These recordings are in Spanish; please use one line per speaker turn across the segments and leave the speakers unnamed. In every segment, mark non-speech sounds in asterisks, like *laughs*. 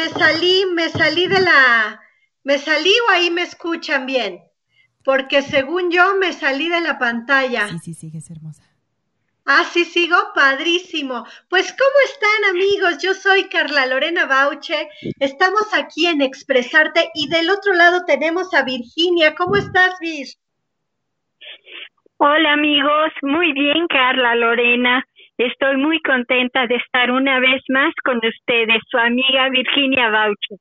Me salí, me salí de la... ¿Me salí o ahí me escuchan bien? Porque según yo me salí de la pantalla.
Sí, sí, sigues hermosa.
Ah, sí, sigo, padrísimo. Pues, ¿cómo están amigos? Yo soy Carla Lorena Bauche. Estamos aquí en Expresarte y del otro lado tenemos a Virginia. ¿Cómo estás, Vir?
Hola amigos, muy bien Carla Lorena. Estoy muy contenta de estar una vez más con ustedes, su amiga Virginia Bauche.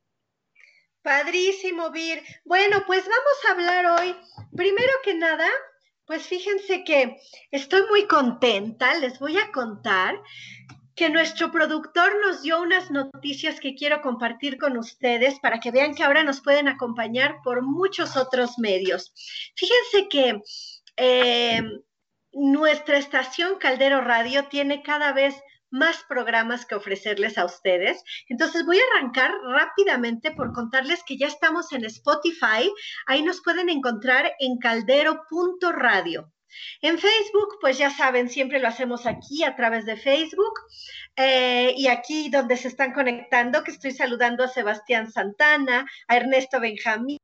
Padrísimo, Vir. Bueno, pues vamos a hablar hoy, primero que nada, pues fíjense que estoy muy contenta, les voy a contar que nuestro productor nos dio unas noticias que quiero compartir con ustedes para que vean que ahora nos pueden acompañar por muchos otros medios. Fíjense que eh, nuestra estación Caldero Radio tiene cada vez más programas que ofrecerles a ustedes. Entonces voy a arrancar rápidamente por contarles que ya estamos en Spotify. Ahí nos pueden encontrar en caldero.radio. En Facebook, pues ya saben, siempre lo hacemos aquí a través de Facebook. Eh, y aquí donde se están conectando, que estoy saludando a Sebastián Santana, a Ernesto Benjamín,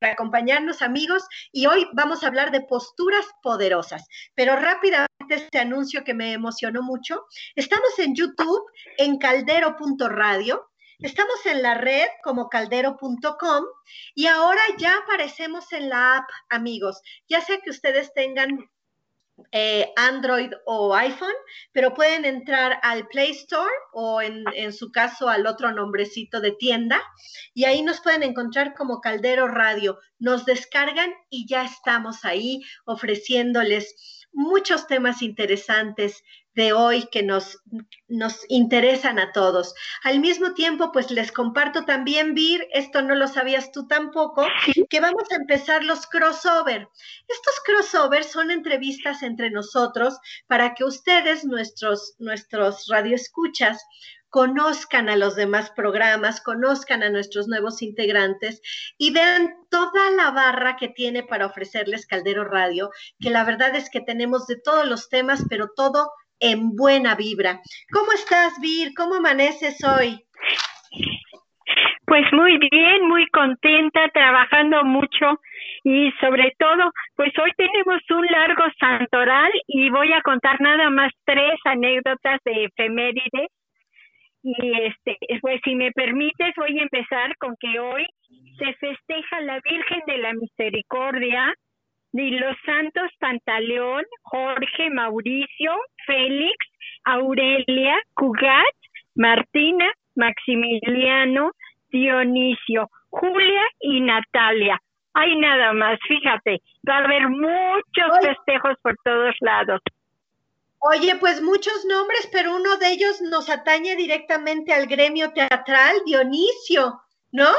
acompañarnos, amigos, y hoy vamos a hablar de posturas poderosas. Pero rápidamente este anuncio que me emocionó mucho. Estamos en YouTube, en caldero.radio. Estamos en la red como caldero.com y ahora ya aparecemos en la app, amigos. Ya sea que ustedes tengan eh, Android o iPhone, pero pueden entrar al Play Store o en, en, su caso al otro nombrecito de tienda y ahí nos pueden encontrar como Caldero Radio. Nos descargan y ya estamos ahí ofreciéndoles muchos temas interesantes de hoy que nos, nos interesan a todos. Al mismo tiempo, pues les comparto también, Vir, esto no lo sabías tú tampoco, que vamos a empezar los crossover. Estos crossovers son entrevistas entre nosotros para que ustedes, nuestros, nuestros radioescuchas, conozcan a los demás programas, conozcan a nuestros nuevos integrantes y vean toda la barra que tiene para ofrecerles Caldero Radio, que la verdad es que tenemos de todos los temas, pero todo en buena vibra. ¿Cómo estás, Vir? ¿Cómo amaneces hoy?
Pues muy bien, muy contenta, trabajando mucho y sobre todo, pues hoy tenemos un largo santoral y voy a contar nada más tres anécdotas de efemérides. Y este, pues si me permites, voy a empezar con que hoy se festeja la Virgen de la Misericordia, y los santos Pantaleón, Jorge, Mauricio, Félix, Aurelia, Cugat, Martina, Maximiliano, Dionisio, Julia y Natalia. Hay nada más, fíjate, va a haber muchos festejos por todos lados.
Oye, pues muchos nombres, pero uno de ellos nos atañe directamente al gremio teatral, Dionisio, ¿no?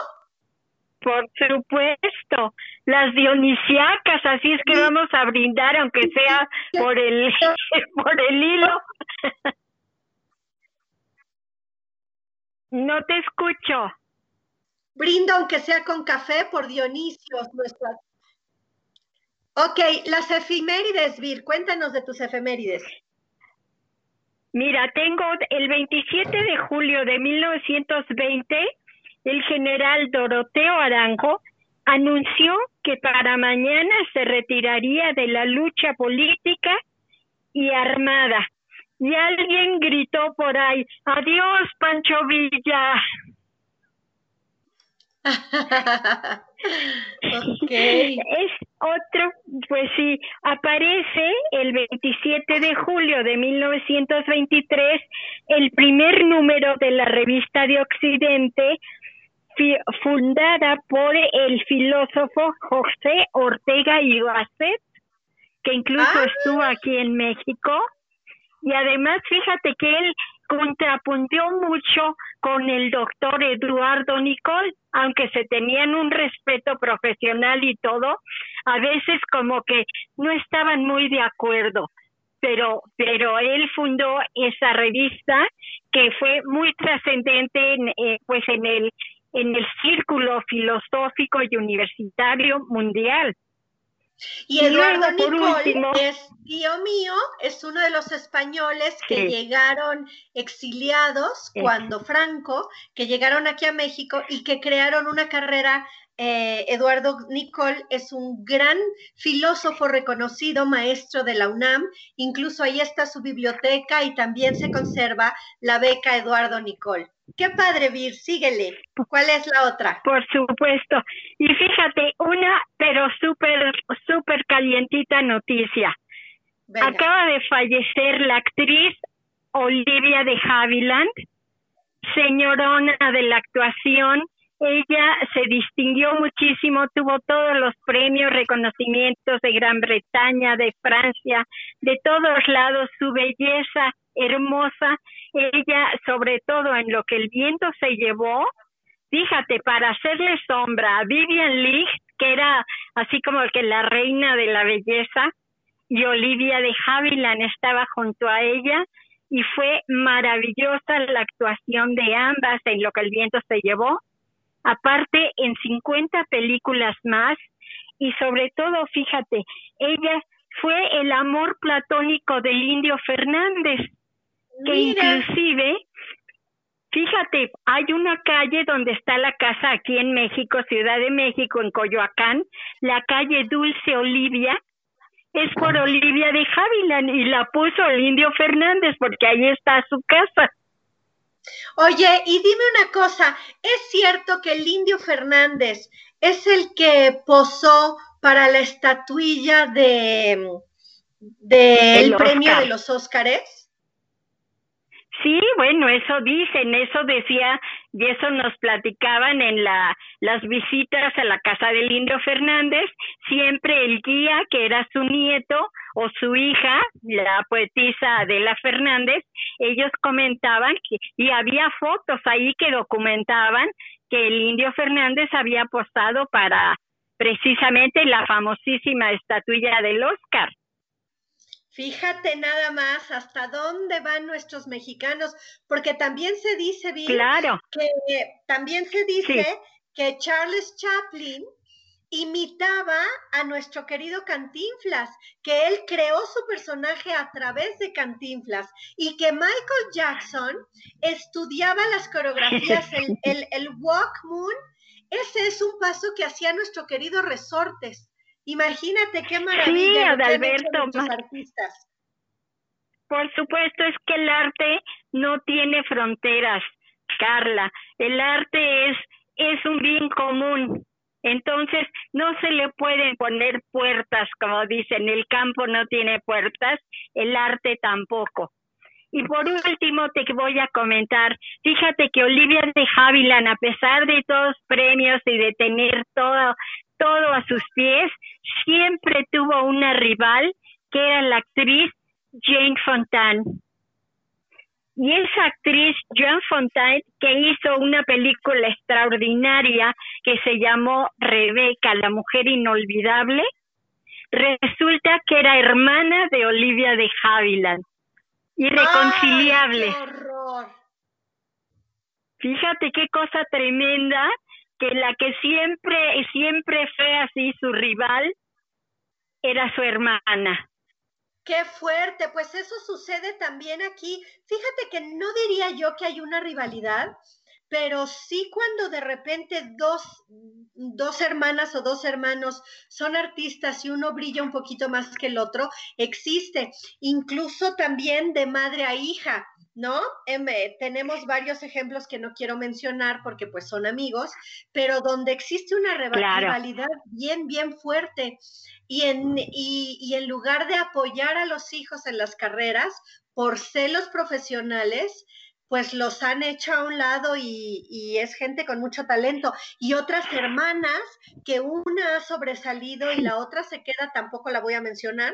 Por supuesto, las dionisiacas, así es que vamos a brindar, aunque sea por el, *laughs* por el hilo. *laughs* No te escucho.
Brindo, aunque sea con café, por Dionisio, nuestras. Ok, las efemérides, Vir, cuéntanos de tus efemérides.
Mira, tengo el 27 de julio de 1920 el general Doroteo Aranjo anunció que para mañana se retiraría de la lucha política y armada. Y alguien gritó por ahí, adiós Pancho Villa. *laughs*
okay.
Es otro, pues sí, aparece el 27 de julio de 1923 el primer número de la revista de Occidente fundada por el filósofo José Ortega y Gasset, que incluso
Ah.
estuvo aquí en México. Y además, fíjate que él contrapuntió mucho con el doctor Eduardo Nicol, aunque se tenían un respeto profesional y todo, a veces como que no estaban muy de acuerdo. Pero, pero él fundó esa revista que fue muy trascendente en, eh, pues en el en el círculo filosófico y universitario mundial.
Y Eduardo Nicol es tío mío, es uno de los españoles que llegaron exiliados cuando Franco, que llegaron aquí a México y que crearon una carrera eh, Eduardo Nicol es un gran filósofo reconocido, maestro de la UNAM, incluso ahí está su biblioteca y también se conserva la beca Eduardo Nicol. Qué padre, Vir, síguele. ¿Cuál es la otra?
Por supuesto. Y fíjate, una, pero súper, súper calientita noticia. Acaba de fallecer la actriz Olivia de Havilland, señorona de la actuación, ella se distinguió muchísimo, tuvo todos los premios, reconocimientos de Gran Bretaña, de Francia, de todos lados, su belleza hermosa, ella sobre todo en lo que el viento se llevó, fíjate, para hacerle sombra a Vivian Leigh, que era así como que la reina de la belleza, y Olivia de Havilland estaba junto a ella, y fue maravillosa la actuación de ambas en lo que el viento se llevó. Aparte en 50 películas más y sobre todo, fíjate, ella fue el amor platónico del indio Fernández, que inclusive, fíjate, hay una calle donde está la casa aquí en México, Ciudad de México, en Coyoacán, la calle Dulce Olivia, es por Olivia de Havilland y la puso el indio Fernández porque ahí está su casa.
Oye, y dime una cosa, ¿es cierto que el indio Fernández es el que posó para la estatuilla de del premio de los Óscares?
Sí, bueno, eso dicen, eso decía y eso nos platicaban en la, las visitas a la casa del Indio Fernández, siempre el guía, que era su nieto o su hija, la poetisa Adela Fernández, ellos comentaban que, y había fotos ahí que documentaban que el Indio Fernández había apostado para precisamente la famosísima estatuilla del Oscar.
Fíjate nada más hasta dónde van nuestros mexicanos, porque también se dice, bien que también se dice que Charles Chaplin imitaba a nuestro querido Cantinflas, que él creó su personaje a través de Cantinflas y que Michael Jackson estudiaba las coreografías, el, *laughs* el, el Walk Moon, ese es un paso que hacía nuestro querido Resortes. Imagínate qué maravilla
sí, Adalberto, artistas. Por supuesto, es que el arte no tiene fronteras, Carla. El arte es, es un bien común. Entonces, no se le pueden poner puertas, como dicen, el campo no tiene puertas, el arte tampoco. Y por último te voy a comentar, fíjate que Olivia de Havilland, a pesar de todos los premios y de tener todo, todo a sus pies, siempre tuvo una rival que era la actriz Jane Fontaine. Y esa actriz, Jane Fontaine, que hizo una película extraordinaria que se llamó Rebeca, la mujer inolvidable, resulta que era hermana de Olivia de Havilland. Irreconciliable. Fíjate qué cosa tremenda que la que siempre, siempre fue así su rival era su hermana.
Qué fuerte, pues eso sucede también aquí. Fíjate que no diría yo que hay una rivalidad, pero sí cuando de repente dos, dos hermanas o dos hermanos son artistas y uno brilla un poquito más que el otro, existe. Incluso también de madre a hija. ¿No? Em, eh, tenemos varios ejemplos que no quiero mencionar porque pues son amigos, pero donde existe una rivalidad bien, bien fuerte y en, y, y en lugar de apoyar a los hijos en las carreras por celos profesionales, pues los han hecho a un lado y, y, es gente con mucho talento. Y otras hermanas, que una ha sobresalido y la otra se queda, tampoco la voy a mencionar,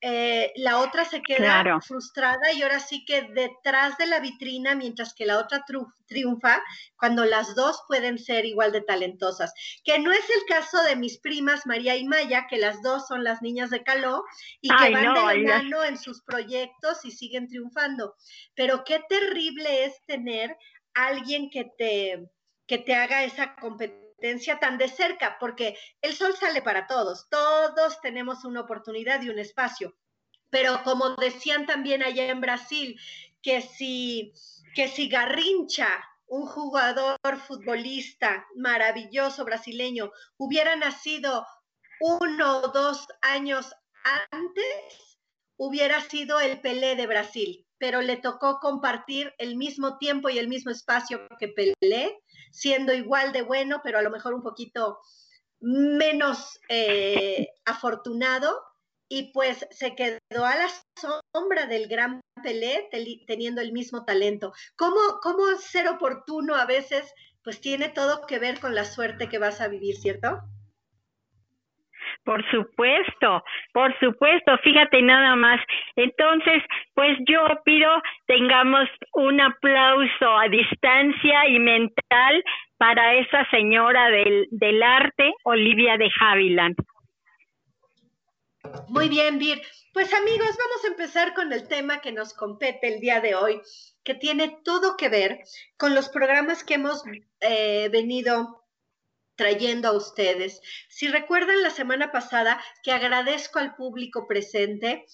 eh, la otra se queda frustrada y ahora sí que detrás de la vitrina, mientras que la otra triunfa, cuando las dos pueden ser igual de talentosas. Que no es el caso de mis primas María y Maya, que las dos son las niñas de Caló y que van de la mano en sus proyectos y siguen triunfando. Pero qué terrible es tener alguien que te, que te haga esa competencia competencia tan de cerca, porque el sol sale para todos, todos tenemos una oportunidad y un espacio. Pero como decían también allá en Brasil, que si, que si Garrincha, un jugador futbolista maravilloso brasileño, hubiera nacido uno o dos años antes, hubiera sido el Pelé de Brasil, pero le tocó compartir el mismo tiempo y el mismo espacio que Pelé, siendo igual de bueno, pero a lo mejor un poquito menos eh, afortunado, y pues se quedó a la sombra del gran Pelé teniendo el mismo talento. ¿Cómo, ¿Cómo ser oportuno a veces? Pues tiene todo que ver con la suerte que vas a vivir, ¿cierto?
Por supuesto, por supuesto, fíjate nada más. Entonces, pues yo pido tengamos un aplauso a distancia y mental para esa señora del, arte, Olivia de Havilland.
Muy bien, Vir. Pues amigos, vamos a empezar con el tema que nos compete el día de hoy, que tiene todo que ver con los programas que hemos eh, venido trayendo a ustedes. Si recuerdan la semana pasada, que agradezco al público presente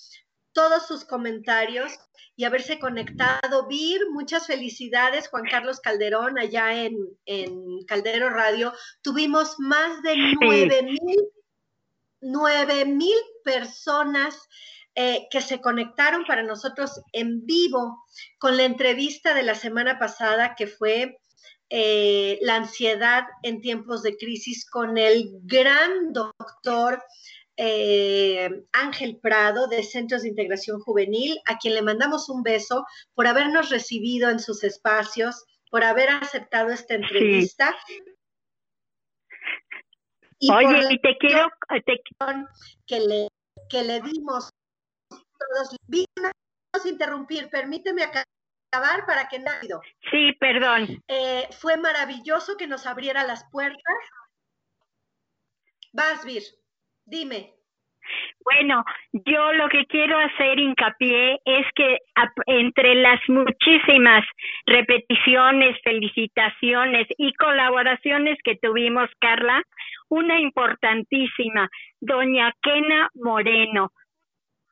todos sus comentarios y haberse conectado. Vir, muchas felicidades, Juan Carlos Calderón, allá en, en Caldero Radio. Tuvimos más de nueve mil nueve mil personas eh, que se conectaron para nosotros en vivo con la entrevista de la semana pasada que fue eh, la ansiedad en tiempos de crisis con el gran doctor eh, Ángel Prado de Centros de Integración Juvenil, a quien le mandamos un beso por habernos recibido en sus espacios, por haber aceptado esta entrevista.
Oye, y te quiero...
Que, le, que le dimos todos... Vamos a interrumpir, permíteme acabar para que rápido.
Sí, perdón.
Eh, fue maravilloso que nos abriera las puertas. Vas, Vir, dime.
Bueno, yo lo que quiero hacer hincapié es que entre las muchísimas repeticiones, felicitaciones y colaboraciones que tuvimos, Carla, una importantísima, doña Kena Moreno,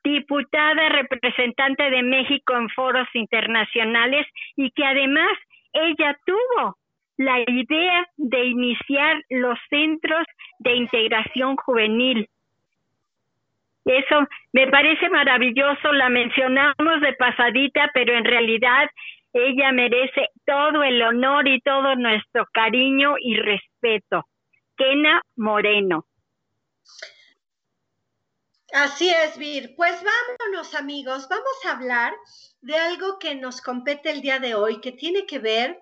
diputada representante de México en foros internacionales y que además ella tuvo la idea de iniciar los centros de integración juvenil eso me parece maravilloso, la mencionamos de pasadita, pero en realidad ella merece todo el honor y todo nuestro cariño y respeto. Kena Moreno.
Así es, Vir. Pues vámonos, amigos. Vamos a hablar de algo que nos compete el día de hoy, que tiene que ver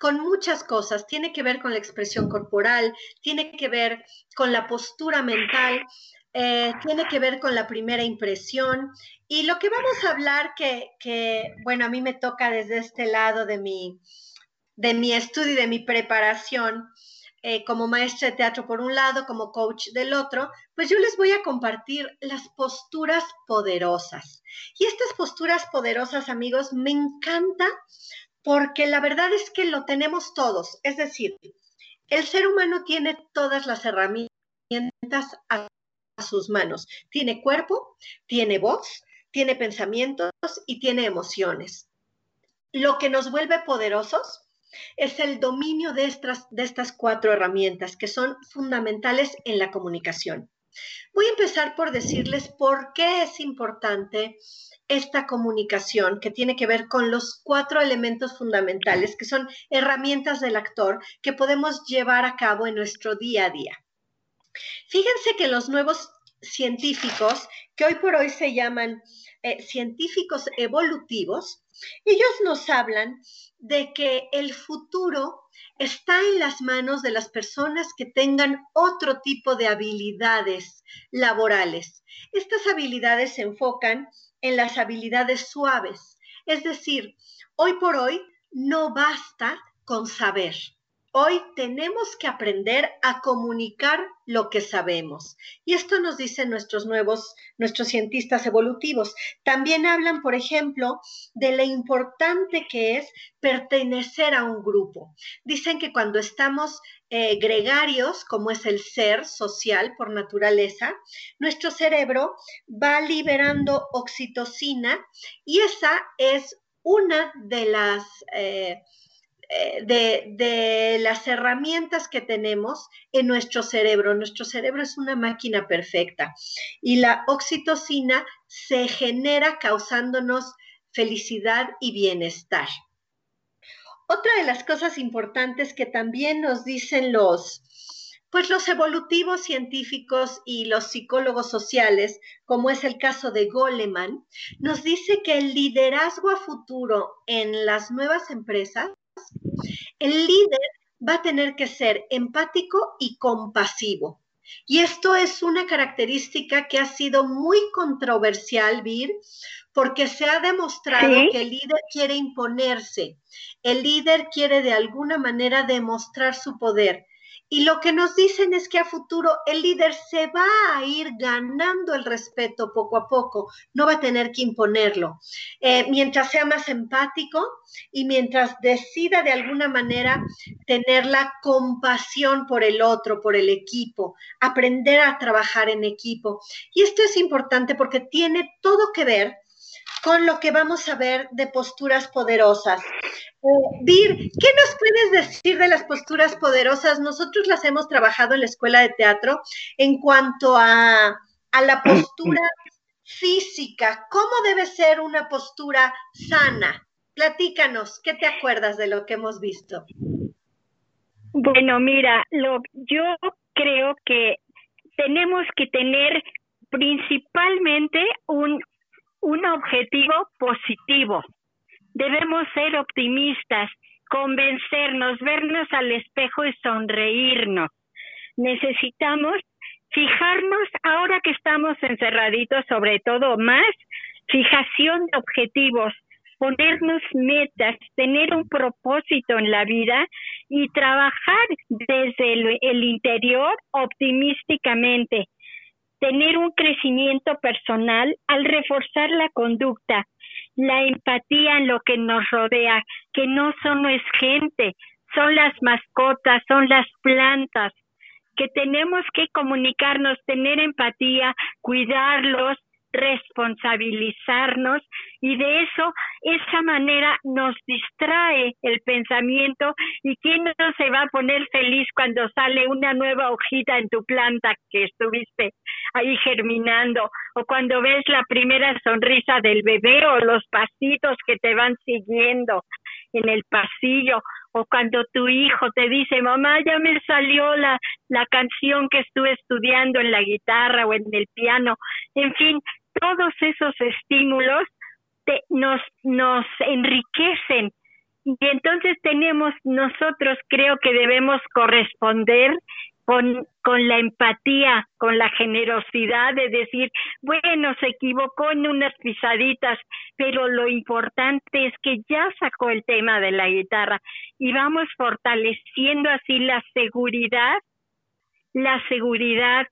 con muchas cosas. Tiene que ver con la expresión corporal, tiene que ver con la postura mental, eh, tiene que ver con la primera impresión. Y lo que vamos a hablar, que, bueno, a mí me toca desde este lado de mi, de mi estudio y de mi preparación, eh, como maestra de teatro por un lado, como coach del otro, pues yo les voy a compartir las posturas poderosas. Y estas posturas poderosas, amigos, me encanta porque la verdad es que lo tenemos todos. Es decir, el ser humano tiene todas las herramientas a sus manos. Tiene cuerpo, tiene voz, tiene pensamientos y tiene emociones. Lo que nos vuelve poderosos es el dominio de estas, de estas cuatro herramientas que son fundamentales en la comunicación. Voy a empezar por decirles por qué es importante esta comunicación que tiene que ver con los cuatro elementos fundamentales que son herramientas del actor que podemos llevar a cabo en nuestro día a día. Fíjense que los nuevos científicos, que hoy por hoy se llaman eh, científicos evolutivos, ellos nos hablan de que el futuro está en las manos de las personas que tengan otro tipo de habilidades laborales. Estas habilidades se enfocan en las habilidades suaves, es decir, hoy por hoy no basta con saber. Hoy tenemos que aprender a comunicar lo que sabemos. Y esto nos dicen nuestros nuevos, nuestros cientistas evolutivos. También hablan, por ejemplo, de lo importante que es pertenecer a un grupo. Dicen que cuando estamos eh, gregarios, como es el ser social por naturaleza, nuestro cerebro va liberando oxitocina y esa es una de las... Eh, eh, de, las herramientas que tenemos en nuestro cerebro. Nuestro cerebro es una máquina perfecta y la oxitocina se genera causándonos felicidad y bienestar. Otra de las cosas importantes que también nos dicen los, pues los evolutivos científicos y los psicólogos sociales, como es el caso de Goleman, nos dice que el liderazgo a futuro en las nuevas empresas el líder va a tener que ser empático y compasivo. Y esto es una característica que ha sido muy controversial, Vir, porque se ha demostrado que el líder quiere imponerse, el líder quiere de alguna manera demostrar su poder. Y lo que nos dicen es que a futuro el líder se va a ir ganando el respeto poco a poco, no va a tener que imponerlo. Eh, mientras sea más empático y mientras decida de alguna manera tener la compasión por el otro, por el equipo, aprender a trabajar en equipo. Y esto es importante porque tiene todo que ver con lo que vamos a ver de posturas poderosas. Eh, Vir, ¿qué nos puedes decir de las posturas poderosas? Nosotros las hemos trabajado en la escuela de teatro en cuanto a, a la *clears throat* postura física. ¿Cómo debe ser una postura sana? Platícanos, ¿qué te acuerdas de lo que hemos visto?
Bueno, mira, lo, yo creo que tenemos que tener principalmente un, un objetivo positivo. Debemos ser optimistas, convencernos, vernos al espejo y sonreírnos. Necesitamos fijarnos, ahora que estamos encerraditos, sobre todo más, fijación de objetivos, ponernos metas, tener un propósito en la vida y trabajar desde el, el interior optimísticamente tener un crecimiento personal al reforzar la conducta, la empatía en lo que nos rodea, que no solo es gente, son las mascotas, son las plantas, que tenemos que comunicarnos, tener empatía, cuidarlos, responsabilizarnos y de eso, esa manera nos distrae el pensamiento y quién no se va a poner feliz cuando sale una nueva hojita en tu planta que estuviste ahí germinando o cuando ves la primera sonrisa del bebé o los pasitos que te van siguiendo en el pasillo o cuando tu hijo te dice, mamá, ya me salió la, la canción que estuve estudiando en la guitarra o en el piano, en fin, todos esos estímulos nos, nos enriquecen. Y entonces tenemos nosotros creo que debemos corresponder con, con la empatía, con la generosidad de decir, bueno, se equivocó en unas pisaditas, pero lo importante es que ya sacó el tema de la guitarra y vamos fortaleciendo así la seguridad, la seguridad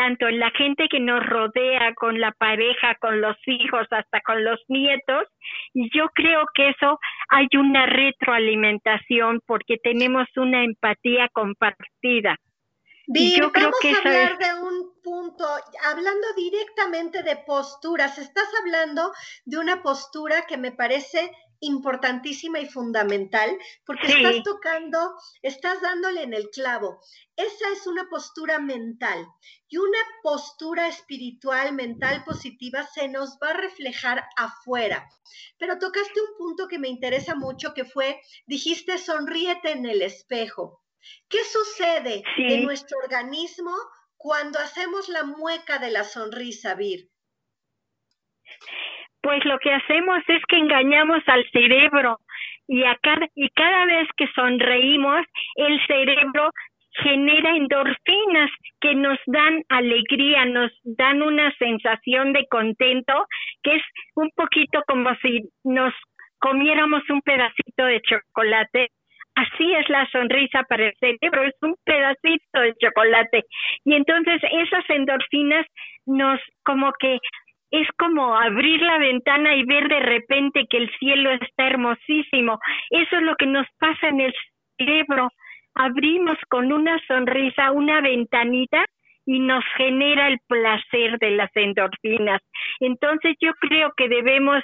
tanto en la gente que nos rodea, con la pareja, con los hijos, hasta con los nietos. Y yo creo que eso hay una retroalimentación porque tenemos una empatía compartida.
yo creo que a hablar de un punto, hablando directamente de posturas, estás hablando de una postura que me parece importantísima y fundamental porque estás tocando, estás dándole en el clavo. Esa es una postura mental y una postura espiritual, mental positiva se nos va a reflejar afuera. Pero tocaste un punto que me interesa mucho que fue, dijiste, sonríete en el espejo. ¿Qué sucede en nuestro organismo cuando hacemos la mueca de la sonrisa, Vir?
Pues lo que hacemos es que engañamos al cerebro y, a cada, y cada vez que sonreímos, el cerebro genera endorfinas que nos dan alegría, nos dan una sensación de contento, que es un poquito como si nos comiéramos un pedacito de chocolate Así es la sonrisa para el cerebro, es un pedacito de chocolate. Y entonces esas endorfinas nos como que es como abrir la ventana y ver de repente que el cielo está hermosísimo. Eso es lo que nos pasa en el cerebro. Abrimos con una sonrisa una ventanita y nos genera el placer de las endorfinas. Entonces yo creo que debemos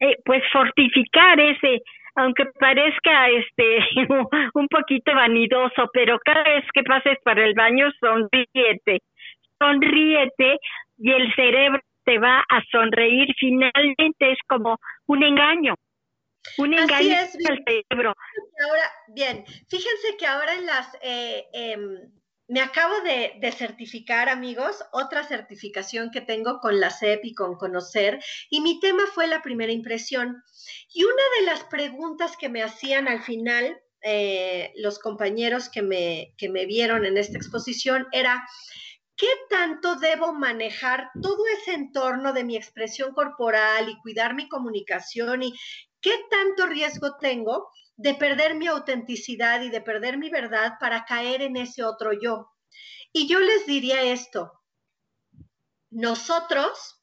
eh, pues fortificar ese aunque parezca este *laughs* un poquito vanidoso, pero cada vez que pases para el baño sonríete, sonríete y el cerebro te va a sonreír. Finalmente es como un engaño, un engaño al cerebro.
Ahora, bien, fíjense que ahora en las eh, em, me acabo de, certificar, amigos, otra certificación que tengo con la CEP y con Conocer, y mi tema fue la primera impresión. Y una de las preguntas que me hacían al final eh, los compañeros que me, que me vieron en esta exposición era, ¿qué tanto debo manejar todo ese entorno de mi expresión corporal y cuidar mi comunicación y qué tanto riesgo tengo de perder mi autenticidad y de perder mi verdad para caer en ese otro yo. Y yo les diría esto, nosotros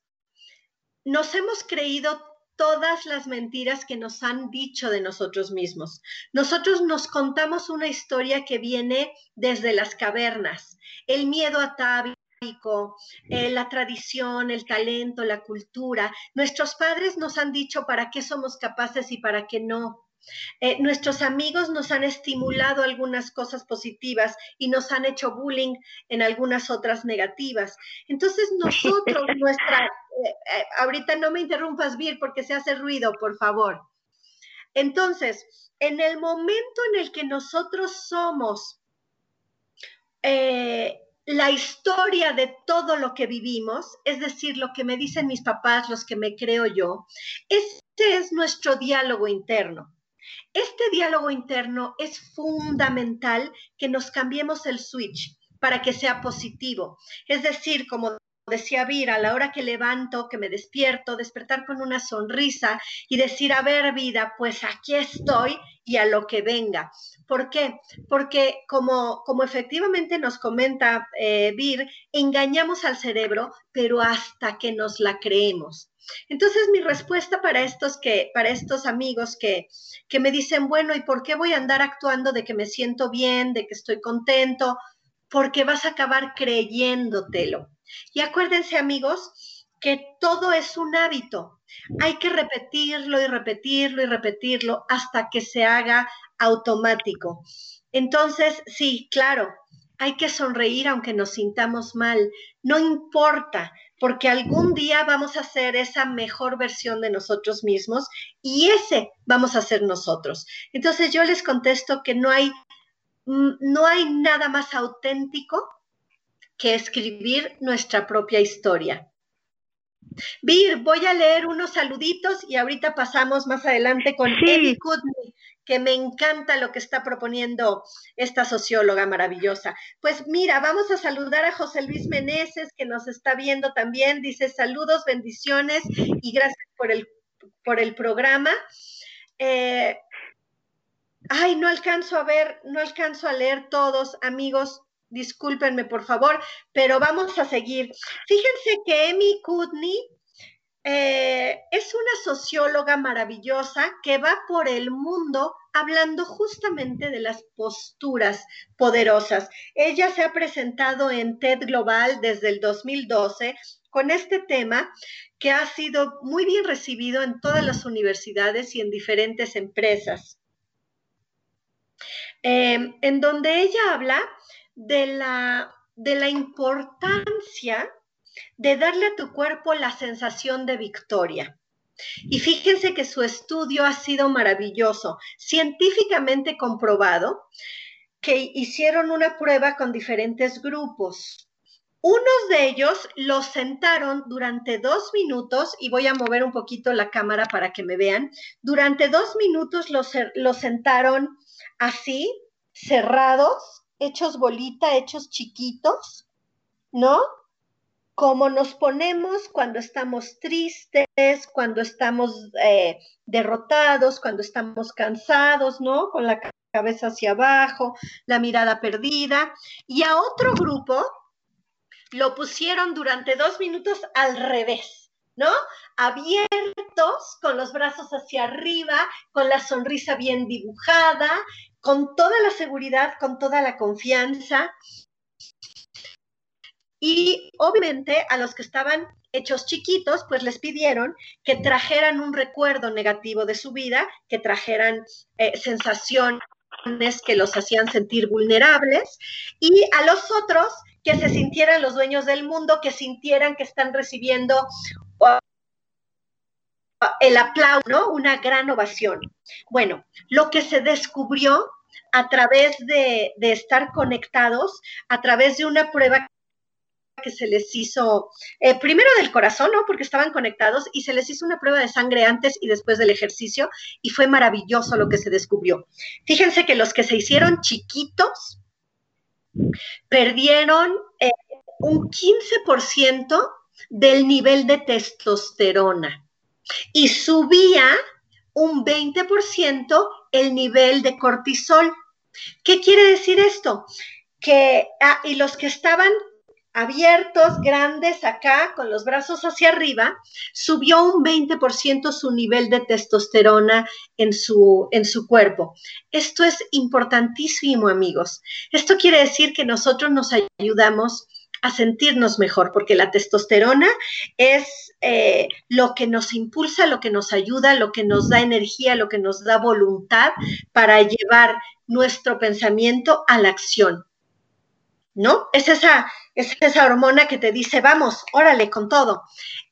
nos hemos creído todas las mentiras que nos han dicho de nosotros mismos. Nosotros nos contamos una historia que viene desde las cavernas, el miedo atávico, eh, la tradición, el talento, la cultura. Nuestros padres nos han dicho para qué somos capaces y para qué no. Eh, nuestros amigos nos han estimulado algunas cosas positivas y nos han hecho bullying en algunas otras negativas. Entonces *laughs* nosotros, nuestra, eh, eh, ahorita no me interrumpas, Vir, porque se hace ruido, por favor. Entonces, en el momento en el que nosotros somos la historia de todo lo que vivimos, es decir, lo que me dicen mis papás, los que me creo yo, ese es nuestro diálogo interno. Este diálogo interno es fundamental que nos cambiemos el switch para que sea positivo. Es decir, como decía Vira, a la hora que levanto, que me despierto, despertar con una sonrisa y decir, a ver, vida, pues aquí estoy y a lo que venga. ¿Por qué? Porque como, como efectivamente nos comenta eh, Vir, engañamos al cerebro, pero hasta que nos la creemos. Entonces, mi respuesta para estos que, para estos amigos que, que me dicen, bueno, ¿y por qué voy a andar actuando de que me siento bien, de que estoy contento? Porque vas a acabar creyéndotelo. Y acuérdense, amigos, que todo es un hábito. Hay que repetirlo y repetirlo y repetirlo hasta que se haga automático. Entonces, sí, claro, hay que sonreír aunque nos sintamos mal. No importa, porque algún día vamos a ser esa mejor versión de nosotros mismos y ese vamos a ser nosotros. Entonces yo les contesto que no hay, mm, no hay nada más auténtico que escribir nuestra propia historia. Vir, voy a leer unos saluditos y ahorita pasamos más adelante con sí que me encanta lo que está proponiendo esta socióloga maravillosa. Pues mira, vamos a saludar a José Luis Meneses, que nos está viendo también. Dice saludos, bendiciones y gracias por el, por el programa. Eh, ay, no alcanzo a ver, no alcanzo a leer todos, amigos. Discúlpenme, por favor, pero vamos a seguir. Fíjense que Emi Kudney eh, es una socióloga maravillosa que va por el mundo hablando justamente de las posturas poderosas. Ella se ha presentado en TED Global desde el 2012 con este tema que ha sido muy bien recibido en todas las universidades y en diferentes empresas, eh, en donde ella habla de la, de la importancia de darle a tu cuerpo la sensación de victoria. Y fíjense que su estudio ha sido maravilloso, científicamente comprobado, que hicieron una prueba con diferentes grupos. Unos de ellos los sentaron durante dos minutos, y voy a mover un poquito la cámara para que me vean, durante dos minutos los, los sentaron así, cerrados, hechos bolita, hechos chiquitos, ¿no? como nos ponemos cuando estamos tristes, cuando estamos eh, derrotados, cuando estamos cansados, ¿no? Con la cabeza hacia abajo, la mirada perdida. Y a otro grupo lo pusieron durante dos minutos al revés, ¿no? Abiertos, con los brazos hacia arriba, con la sonrisa bien dibujada, con toda la seguridad, con toda la confianza. Y obviamente a los que estaban hechos chiquitos, pues les pidieron que trajeran un recuerdo negativo de su vida, que trajeran eh, sensaciones que los hacían sentir vulnerables y a los otros que se sintieran los dueños del mundo, que sintieran que están recibiendo el aplauso, ¿no? Una gran ovación. Bueno, lo que se descubrió a través de, de estar conectados, a través de una prueba que se les hizo, eh, primero del corazón, ¿no? Porque estaban conectados y se les hizo una prueba de sangre antes y después del ejercicio y fue maravilloso lo que se descubrió. Fíjense que los que se hicieron chiquitos perdieron eh, un 15% del nivel de testosterona y subía un 20% el nivel de cortisol. ¿Qué quiere decir esto? Que, ah, y los que estaban abiertos, grandes acá, con los brazos hacia arriba, subió un 20% su nivel de testosterona en su, en su cuerpo. Esto es importantísimo, amigos. Esto quiere decir que nosotros nos ayudamos a sentirnos mejor, porque la testosterona es eh, lo que nos impulsa, lo que nos ayuda, lo que nos da energía, lo que nos da voluntad para llevar nuestro pensamiento a la acción. ¿no? Es esa, es esa hormona que te dice, vamos, órale con todo.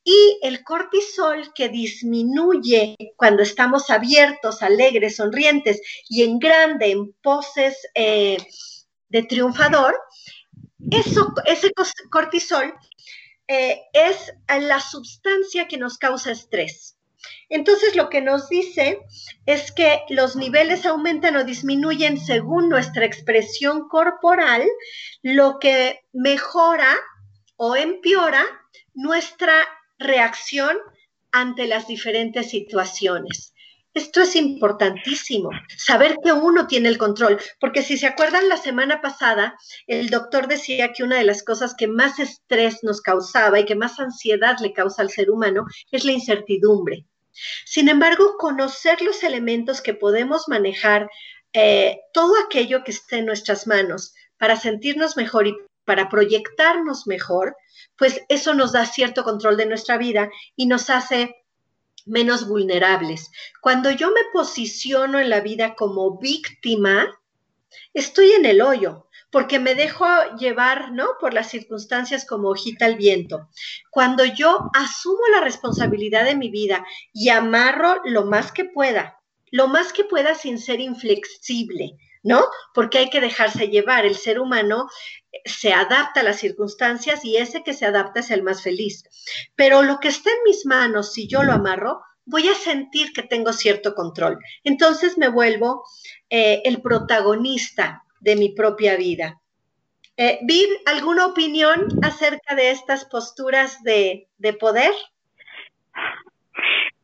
Y el cortisol que disminuye cuando estamos abiertos, alegres, sonrientes y en grande, en poses eh, de triunfador, eso, ese cortisol eh, es la sustancia que nos causa estrés. Entonces lo que nos dice es que los niveles aumentan o disminuyen según nuestra expresión corporal, lo que mejora o empeora nuestra reacción ante las diferentes situaciones. Esto es importantísimo, saber que uno tiene el control, porque si se acuerdan la semana pasada, el doctor decía que una de las cosas que más estrés nos causaba y que más ansiedad le causa al ser humano es la incertidumbre. Sin embargo, conocer los elementos que podemos manejar, eh, todo aquello que esté en nuestras manos para sentirnos mejor y para proyectarnos mejor, pues eso nos da cierto control de nuestra vida y nos hace menos vulnerables. Cuando yo me posiciono en la vida como víctima, estoy en el hoyo, porque me dejo llevar, ¿no? Por las circunstancias como hojita al viento. Cuando yo asumo la responsabilidad de mi vida y amarro lo más que pueda, lo más que pueda sin ser inflexible, ¿no? Porque hay que dejarse llevar. El ser humano se adapta a las circunstancias y ese que se adapta es el más feliz. Pero lo que está en mis manos, si yo lo amarro, voy a sentir que tengo cierto control. Entonces me vuelvo eh, el protagonista de mi propia vida. Eh, Vid, ¿alguna opinión acerca de estas posturas de, de poder?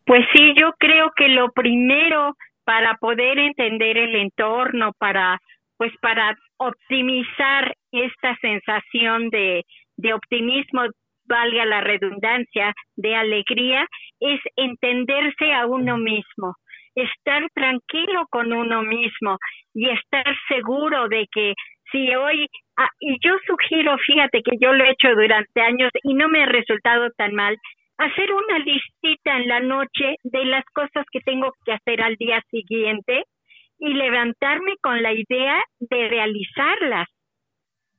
Pues sí, yo creo que lo primero para poder entender el entorno, para pues para optimizar esta sensación de, de optimismo, valga la redundancia, de alegría, es entenderse a uno mismo estar tranquilo con uno mismo y estar seguro de que si hoy, ah, y yo sugiero, fíjate que yo lo he hecho durante años y no me ha resultado tan mal, hacer una listita en la noche de las cosas que tengo que hacer al día siguiente y levantarme con la idea de realizarlas.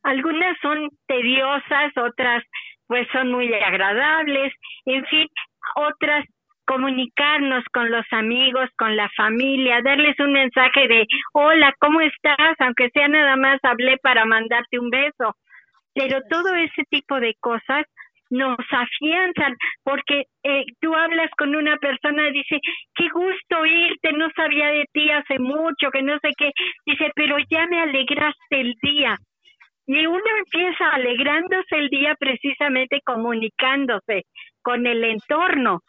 Algunas son tediosas, otras pues son muy agradables, en fin, otras comunicarnos con los amigos, con la familia, darles un mensaje de hola, ¿cómo estás? Aunque sea nada más hablé para mandarte un beso. Pero todo ese tipo de cosas nos afianzan, porque eh, tú hablas con una persona y dice, qué gusto irte, no sabía de ti hace mucho, que no sé qué, dice, pero ya me alegraste el día. Y uno empieza alegrándose el día precisamente comunicándose con el entorno,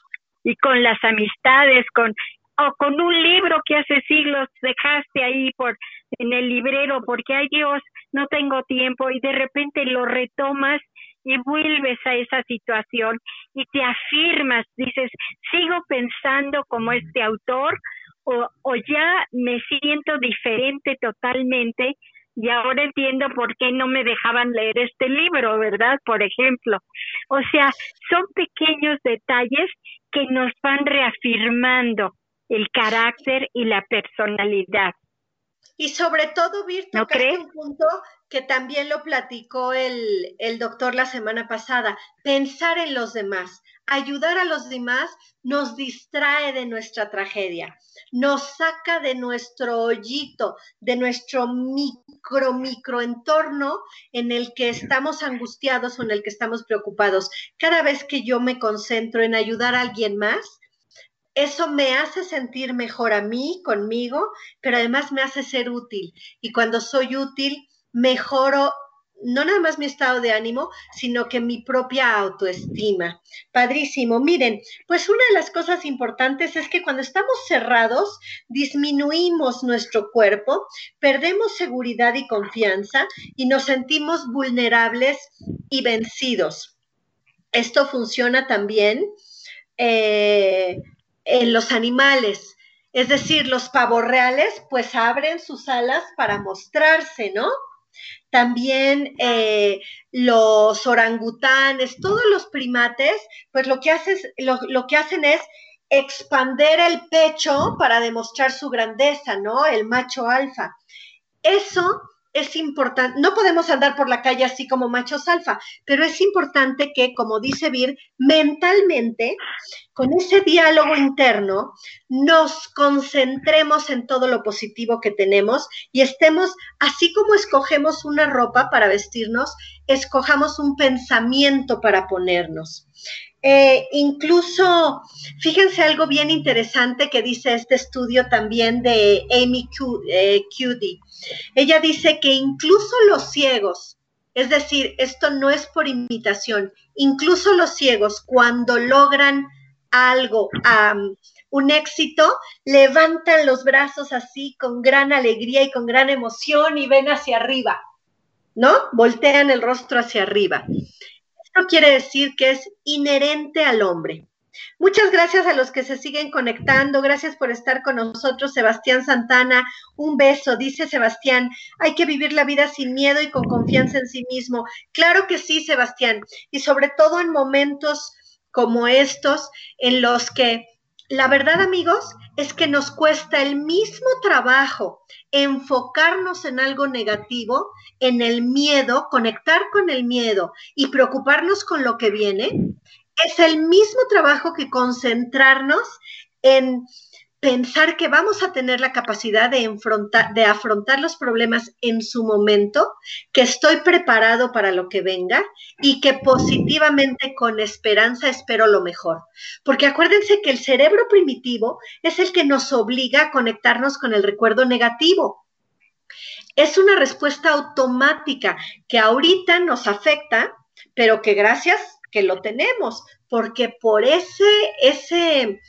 y con las amistades, con o con un libro que hace siglos dejaste ahí por en el librero porque, ay Dios, no tengo tiempo y de repente lo retomas y vuelves a esa situación y te afirmas, dices, sigo pensando como este autor o, o ya me siento diferente totalmente y ahora entiendo por qué no me dejaban leer este libro, ¿verdad? Por ejemplo. O sea, son pequeños detalles que nos van reafirmando el carácter y la personalidad.
Y sobre todo, Virtu, ¿No un punto que también lo platicó el, el doctor la semana pasada, pensar en los demás. Ayudar a los demás nos distrae de nuestra tragedia, nos saca de nuestro hoyito, de nuestro micro, microentorno en el que estamos angustiados o en el que estamos preocupados. Cada vez que yo me concentro en ayudar a alguien más, eso me hace sentir mejor a mí, conmigo, pero además me hace ser útil. Y cuando soy útil, mejoro no nada más mi estado de ánimo, sino que mi propia autoestima. Padrísimo. Miren, pues una de las cosas importantes es que cuando estamos cerrados, disminuimos nuestro cuerpo, perdemos seguridad y confianza y nos sentimos vulnerables y vencidos. Esto funciona también eh, en los animales. Es decir, los pavos reales pues abren sus alas para mostrarse, ¿no? También eh, los orangutanes, todos los primates, pues lo que, lo, lo que hacen es expander el pecho para demostrar su grandeza, ¿no? El macho alfa. Eso es importante, no podemos andar por la calle así como machos alfa, pero es importante que, como dice Vir, mentalmente, con ese diálogo interno, nos concentremos en todo lo positivo que tenemos y estemos, así como escogemos una ropa para vestirnos, escojamos un pensamiento para ponernos. Eh, incluso, fíjense algo bien interesante que dice este estudio también de Amy eh, Cuddy. Ella dice que incluso los ciegos, es decir, esto no es por imitación, incluso los ciegos cuando logran algo, un éxito, levantan los brazos así con gran alegría y con gran emoción y ven hacia arriba, ¿no? Voltean el rostro hacia arriba quiere decir que es inherente al hombre. Muchas gracias a los que se siguen conectando. Gracias por estar con nosotros, Sebastián Santana. Un beso, dice Sebastián. Hay que vivir la vida sin miedo y con confianza en sí mismo. Claro que sí, Sebastián. Y sobre todo en momentos como estos, en los que la verdad, amigos, es que nos cuesta el mismo trabajo enfocarnos en algo negativo, en el miedo, conectar con el miedo y preocuparnos con lo que viene. Es el mismo trabajo que concentrarnos en pensar que vamos a tener la capacidad de, de afrontar los problemas en su momento, que estoy preparado para lo que venga y que positivamente con esperanza espero lo mejor. Porque acuérdense que el cerebro primitivo es el que nos obliga a conectarnos con el recuerdo negativo. Es una respuesta automática que ahorita nos afecta, pero que gracias que lo tenemos, porque por ese, ese,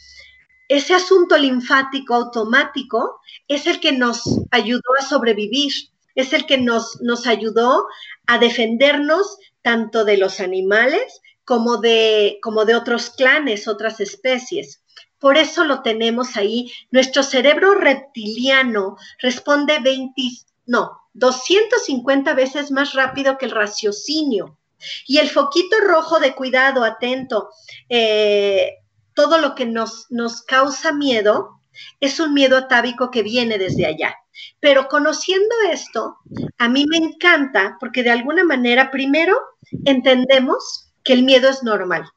ese asunto linfático automático es el que nos ayudó a sobrevivir, es el que nos, nos ayudó a defendernos tanto de los animales como de, como de otros clanes, otras especies. Por eso lo tenemos ahí. Nuestro cerebro reptiliano responde 20, no, 250 veces más rápido que el raciocinio. Y el foquito rojo de cuidado, atento, eh, todo lo que nos, nos causa miedo es un miedo atávico que viene desde allá. Pero conociendo esto, a mí me encanta porque de alguna manera, primero, entendemos que el miedo es normal,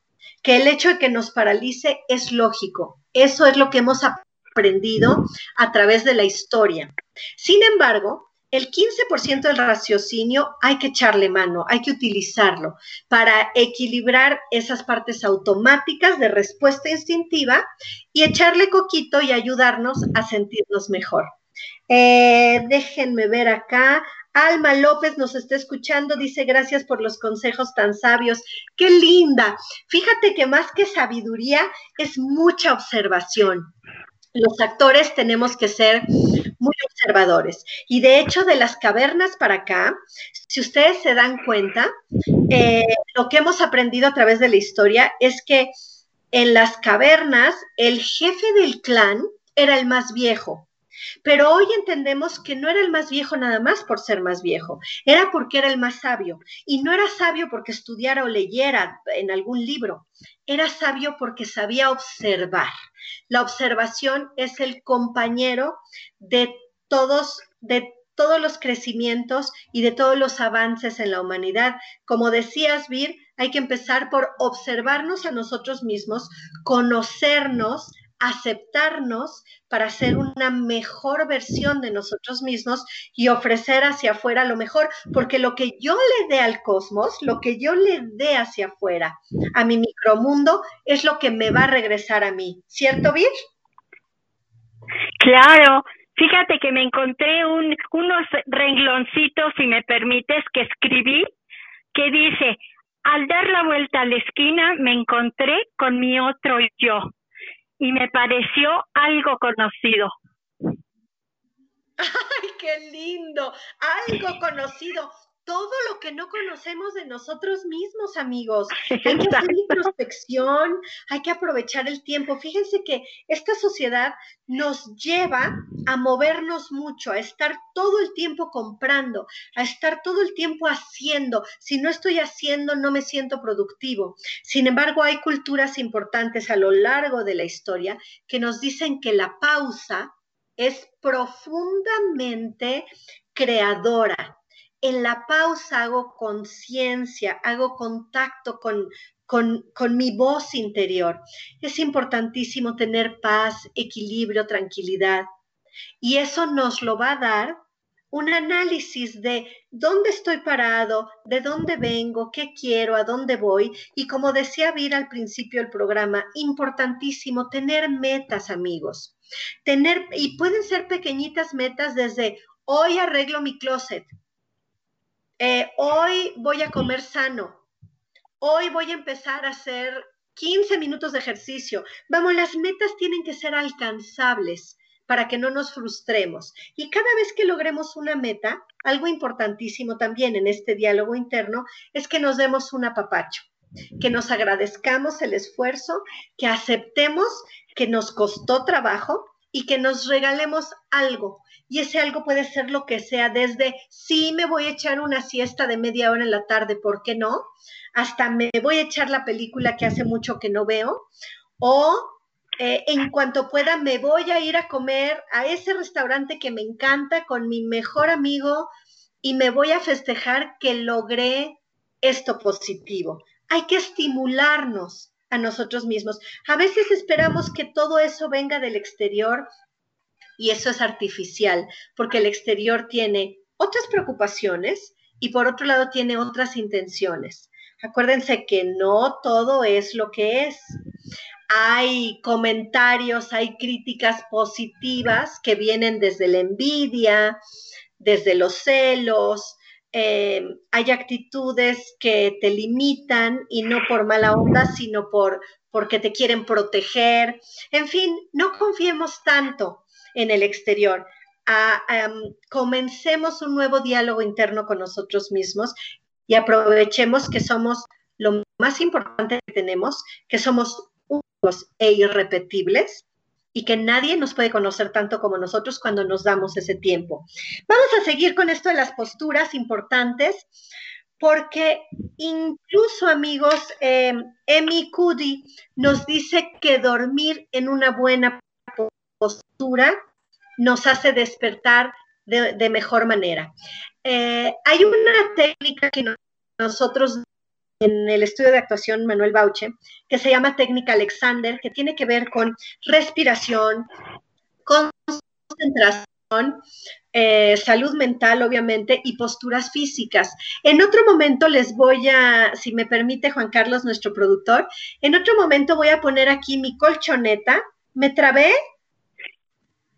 que el hecho de que nos paralice es lógico. Eso es lo que hemos aprendido a través de la historia. Sin embargo, el 15% del raciocinio hay que echarle mano, hay que utilizarlo para equilibrar esas partes automáticas de respuesta instintiva y echarle coquito y ayudarnos a sentirnos mejor. Eh, déjenme ver acá. Alma López nos está escuchando, dice gracias por los consejos tan sabios. Qué linda. Fíjate que más que sabiduría es mucha observación. Los actores tenemos que ser muy observadores. Y de hecho, de las cavernas para acá, si ustedes se dan cuenta, eh, lo que hemos aprendido a través de la historia es que en las cavernas el jefe del clan era el más viejo. Pero hoy entendemos que no era el más viejo nada más por ser más viejo, era porque era el más sabio. Y no era sabio porque estudiara o leyera en algún libro, era sabio porque sabía observar. La observación es el compañero de todos, de todos los crecimientos y de todos los avances en la humanidad. Como decías, Vir, hay que empezar por observarnos a nosotros mismos, conocernos, aceptarnos para ser una mejor versión de nosotros mismos y ofrecer hacia afuera lo mejor, porque lo que yo le dé al cosmos, lo que yo le dé hacia afuera, a mi micromundo, es lo que me va a regresar a mí, ¿cierto, Vir?
Claro, fíjate que me encontré un, unos rengloncitos, si me permites, que escribí, que dice, al dar la vuelta a la esquina me encontré con mi otro yo y me pareció algo conocido. *laughs*
¡Ay, qué lindo! Algo conocido todo lo que no conocemos de nosotros mismos, amigos. *laughs* Hay que hacer introspección, hay que aprovechar el tiempo. Fíjense que esta sociedad nos lleva a movernos mucho, a estar todo el tiempo comprando, a estar todo el tiempo haciendo. Si no estoy haciendo, no me siento productivo. Sin embargo, hay culturas importantes a lo largo de la historia que nos dicen que la pausa es profundamente creadora, en la pausa hago conciencia, hago contacto con, con, mi voz interior. Es importantísimo tener paz, equilibrio, tranquilidad. Y eso nos lo va a dar un análisis de dónde estoy parado, de dónde vengo, qué quiero, a dónde voy. Y como decía Vir al principio del programa, importantísimo tener metas, amigos. Tener, y pueden ser pequeñitas metas desde hoy arreglo mi closet, eh, hoy voy a comer sano, hoy voy a empezar a hacer 15 minutos de ejercicio. Vamos, las metas tienen que ser alcanzables para que no nos frustremos. Y cada vez que logremos una meta, algo importantísimo también en este diálogo interno es que nos demos un apapacho, que nos agradezcamos el esfuerzo, que aceptemos que nos costó trabajo y que nos regalemos algo, y ese algo puede ser lo que sea, desde sí me voy a echar una siesta de media hora en la tarde, ¿por qué no? Hasta me voy a echar la película que hace mucho que no veo, o eh, en cuanto pueda me voy a ir a comer a ese restaurante que me encanta con mi mejor amigo y me voy a festejar que logré esto positivo. Hay que estimularnos a nosotros mismos. A veces esperamos que todo eso venga del exterior y eso es artificial, porque el exterior tiene otras preocupaciones y por otro lado tiene otras intenciones. Acuérdense que no todo es lo que es. Hay comentarios, hay críticas positivas que vienen desde la envidia, desde los celos, eh, hay actitudes que te limitan y no por mala onda, sino por porque te quieren proteger. En fin, no confiemos tanto en el exterior. comencemos un nuevo diálogo interno con nosotros mismos y aprovechemos que somos lo más importante que tenemos, que somos únicos e irrepetibles y que nadie nos puede conocer tanto como nosotros cuando nos damos ese tiempo. Vamos a seguir con esto de las posturas importantes, porque incluso amigos, eh, Emi Cudi nos dice que dormir en una buena postura nos hace despertar de, mejor manera. Eh, hay una técnica que nosotros en el estudio de actuación Manuel Bauche, que se llama técnica Alexander, que tiene que ver con respiración, concentración, eh, salud mental, obviamente, y posturas físicas. En otro momento les voy a, si me permite Juan Carlos, nuestro productor, en otro momento voy a poner aquí mi colchoneta. ¿Me trabé?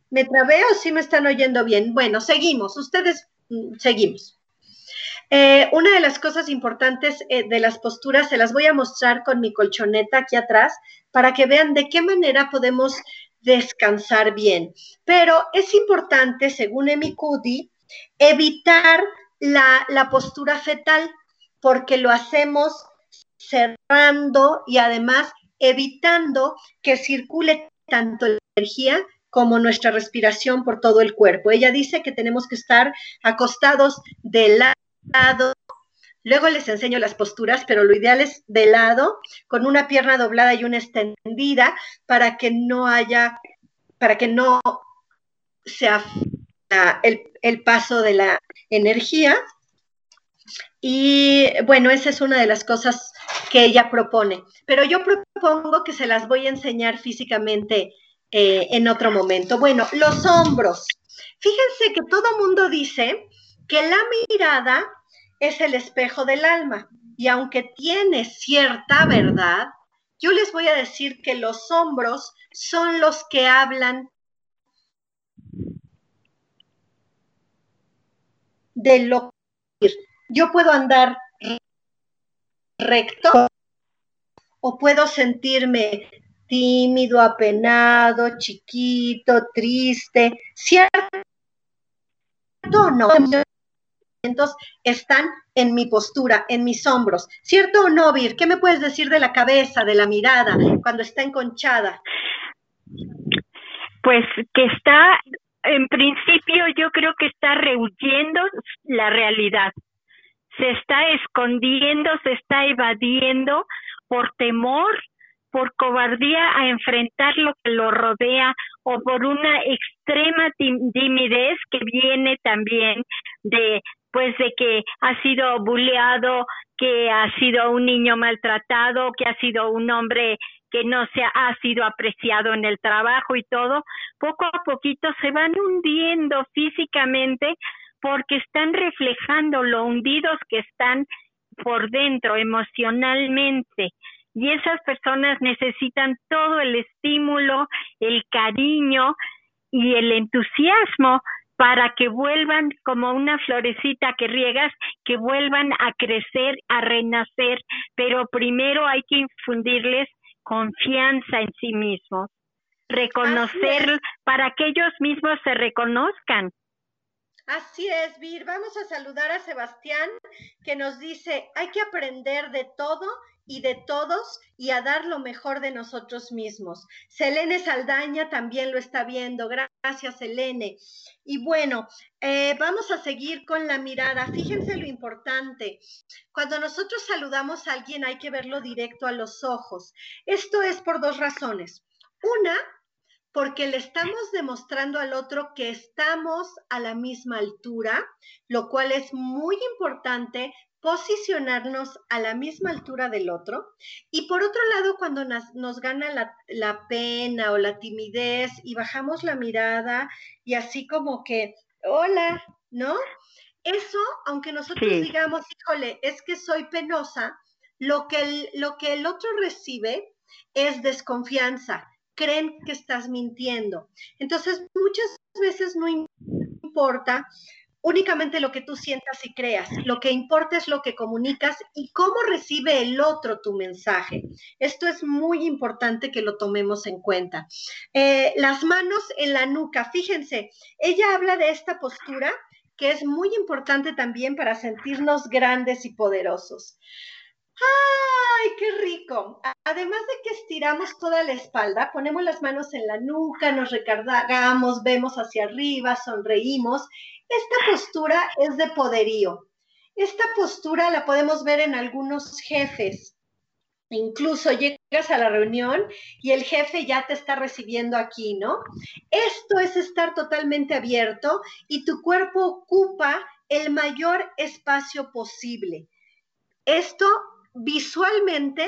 ¿Me trabé o sí me están oyendo bien? Bueno, seguimos, ustedes mm, seguimos. Eh, una de las cosas importantes eh, de las posturas se las voy a mostrar con mi colchoneta aquí atrás para que vean de qué manera podemos descansar bien. Pero es importante, según Emi evitar la, la postura fetal, porque lo hacemos cerrando y además evitando que circule tanto la energía como nuestra respiración por todo el cuerpo. Ella dice que tenemos que estar acostados de lado. Luego les enseño las posturas, pero lo ideal es de lado, con una pierna doblada y una extendida, para que no haya, para que no sea el, el paso de la energía. Y bueno, esa es una de las cosas que ella propone. Pero yo propongo que se las voy a enseñar físicamente eh, en otro momento. Bueno, los hombros. Fíjense que todo mundo dice que la mirada es el espejo del alma y aunque tiene cierta verdad, yo les voy a decir que los hombros son los que hablan de lo que yo puedo andar recto o puedo sentirme tímido, apenado, chiquito, triste, ¿cierto no? Están en mi postura, en mis hombros. ¿Cierto o no, Vir? ¿Qué me puedes decir de la cabeza, de la mirada, cuando está enconchada?
Pues que está, en principio yo creo que está rehuyendo la realidad. Se está escondiendo, se está evadiendo por temor por cobardía a enfrentar lo que lo rodea o por una extrema timidez que viene también de pues de que ha sido bulleado, que ha sido un niño maltratado, que ha sido un hombre que no se ha sido apreciado en el trabajo y todo, poco a poquito se van hundiendo físicamente porque están reflejando lo hundidos que están por dentro emocionalmente. Y esas personas necesitan todo el estímulo, el cariño y el entusiasmo para que vuelvan como una florecita que riegas, que vuelvan a crecer, a renacer, pero primero hay que infundirles confianza en sí mismos, reconocer para que ellos mismos se reconozcan.
Así es, Vir. Vamos a saludar a Sebastián que nos dice, hay que aprender de todo y de todos y a dar lo mejor de nosotros mismos. Selene Saldaña también lo está viendo. Gracias, Selene. Y bueno, eh, vamos a seguir con la mirada. Fíjense lo importante. Cuando nosotros saludamos a alguien hay que verlo directo a los ojos. Esto es por dos razones. Una, porque le estamos demostrando al otro que estamos a la misma altura, lo cual es muy importante posicionarnos a la misma altura del otro. Y por otro lado, cuando nos, gana la, pena o la timidez y bajamos la mirada y así como que, hola, ¿no? Eso, aunque nosotros digamos, híjole, es que soy penosa, lo que, el, lo que el otro recibe es desconfianza. Creen que estás mintiendo. Entonces, muchas veces no importa únicamente lo que tú sientas y creas. Lo que importa es lo que comunicas y cómo recibe el otro tu mensaje. Esto es muy importante que lo tomemos en cuenta. Eh, las manos en la nuca, fíjense, ella habla de esta postura que es muy importante también para sentirnos grandes y poderosos. ¡Ay, qué rico! Además de que estiramos toda la espalda, ponemos las manos en la nuca, nos recargamos, vemos hacia arriba, sonreímos esta postura es de poderío. Esta postura la podemos ver en algunos jefes. Incluso llegas a la reunión y el jefe ya te está recibiendo aquí, ¿no? Esto es estar totalmente abierto y tu cuerpo ocupa el mayor espacio posible. Esto visualmente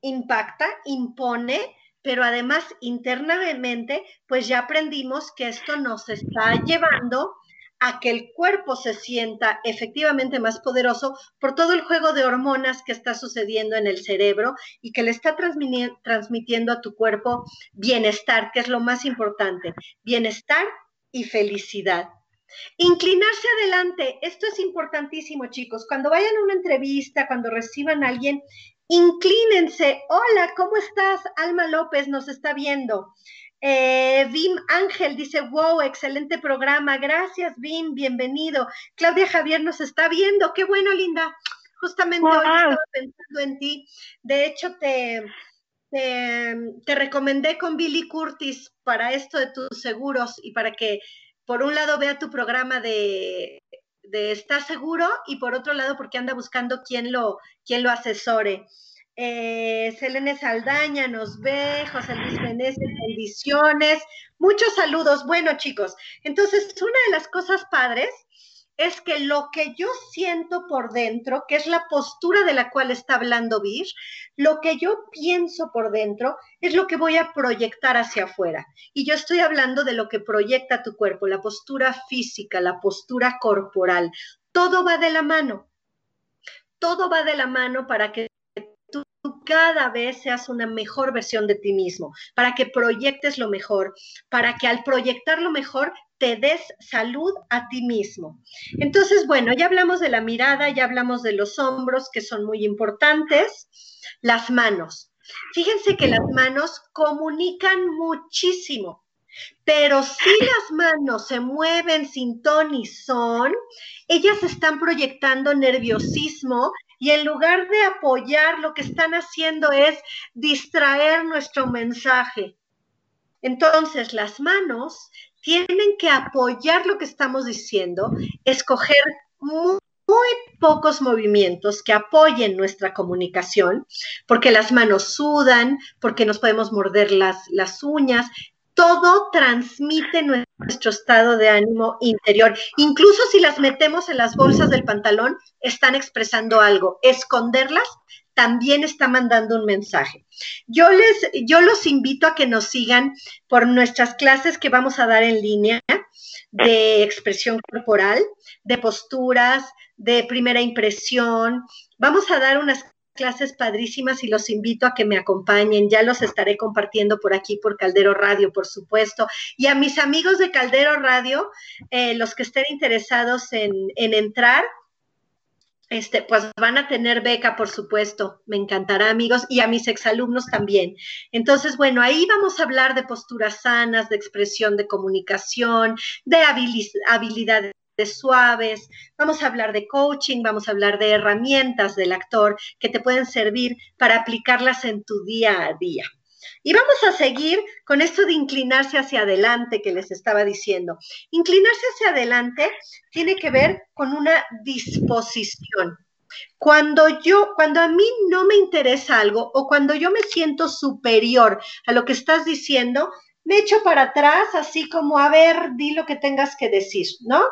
impacta, impone, pero además internamente, pues ya aprendimos que esto nos está llevando a que el cuerpo se sienta efectivamente más poderoso por todo el juego de hormonas que está sucediendo en el cerebro y que le está transmitiendo a tu cuerpo bienestar, que es lo más importante, bienestar y felicidad. Inclinarse adelante, esto es importantísimo, chicos. Cuando vayan a una entrevista, cuando reciban a alguien, Inclínense. Hola, ¿cómo estás? Alma López nos está viendo. Eh, Vim Ángel dice, wow, excelente programa. Gracias, Vim, bienvenido. Claudia Javier nos está viendo. Qué bueno, linda. Justamente hoy estaba pensando en ti. De hecho, te, te, recomendé con Billy Curtis para esto de tus seguros y para que, por un lado, vea tu programa de, de estar seguro y por otro lado, porque anda buscando quién lo, quién lo asesore. Eh, Selene Saldaña nos ve, José Luis Meneses, bendiciones, muchos saludos. Bueno, chicos, entonces una de las cosas padres es que lo que yo siento por dentro, que es la postura de la cual está hablando Vir, lo que yo pienso por dentro es lo que voy a proyectar hacia afuera. Y yo estoy hablando de lo que proyecta tu cuerpo, la postura física, la postura corporal. Todo va de la mano. Todo va de la mano para que cada vez seas una mejor versión de ti mismo, para que proyectes lo mejor, para que al proyectar lo mejor te des salud a ti mismo. Entonces, bueno, ya hablamos de la mirada, ya hablamos de los hombros, que son muy importantes, las manos. Fíjense que las manos comunican muchísimo, pero si las manos se mueven sin ton y son, ellas están proyectando nerviosismo y en lugar de apoyar, lo que están haciendo es distraer nuestro mensaje. Entonces, las manos tienen que apoyar lo que estamos diciendo, escoger muy, pocos movimientos que apoyen nuestra comunicación, porque las manos sudan, porque nos podemos morder las, las uñas, todo transmite nuestro estado de ánimo interior. Incluso si las metemos en las bolsas del pantalón, están expresando algo. Esconderlas también está mandando un mensaje. Yo les, yo los invito a que nos sigan por nuestras clases que vamos a dar en línea de expresión corporal, de posturas, de primera impresión. Vamos a dar unas clases padrísimas y los invito a que me acompañen. Ya los estaré compartiendo por aquí, por Caldero Radio, por supuesto. Y a mis amigos de Caldero Radio, eh, los que estén interesados en, en entrar, este, pues van a tener beca, por supuesto, me encantará, amigos, y a mis exalumnos también. Entonces, bueno, ahí vamos a hablar de posturas sanas, de expresión de comunicación, de habilidades suaves, vamos a hablar de coaching, vamos a hablar de herramientas del actor que te pueden servir para aplicarlas en tu día a día. Y vamos a seguir con esto de inclinarse hacia adelante que les estaba diciendo. Inclinarse hacia adelante tiene que ver con una disposición. Cuando yo, cuando a mí no me interesa algo o cuando yo me siento superior a lo que estás diciendo, me echo para atrás, así como, a ver, di lo que tengas que decir, ¿no?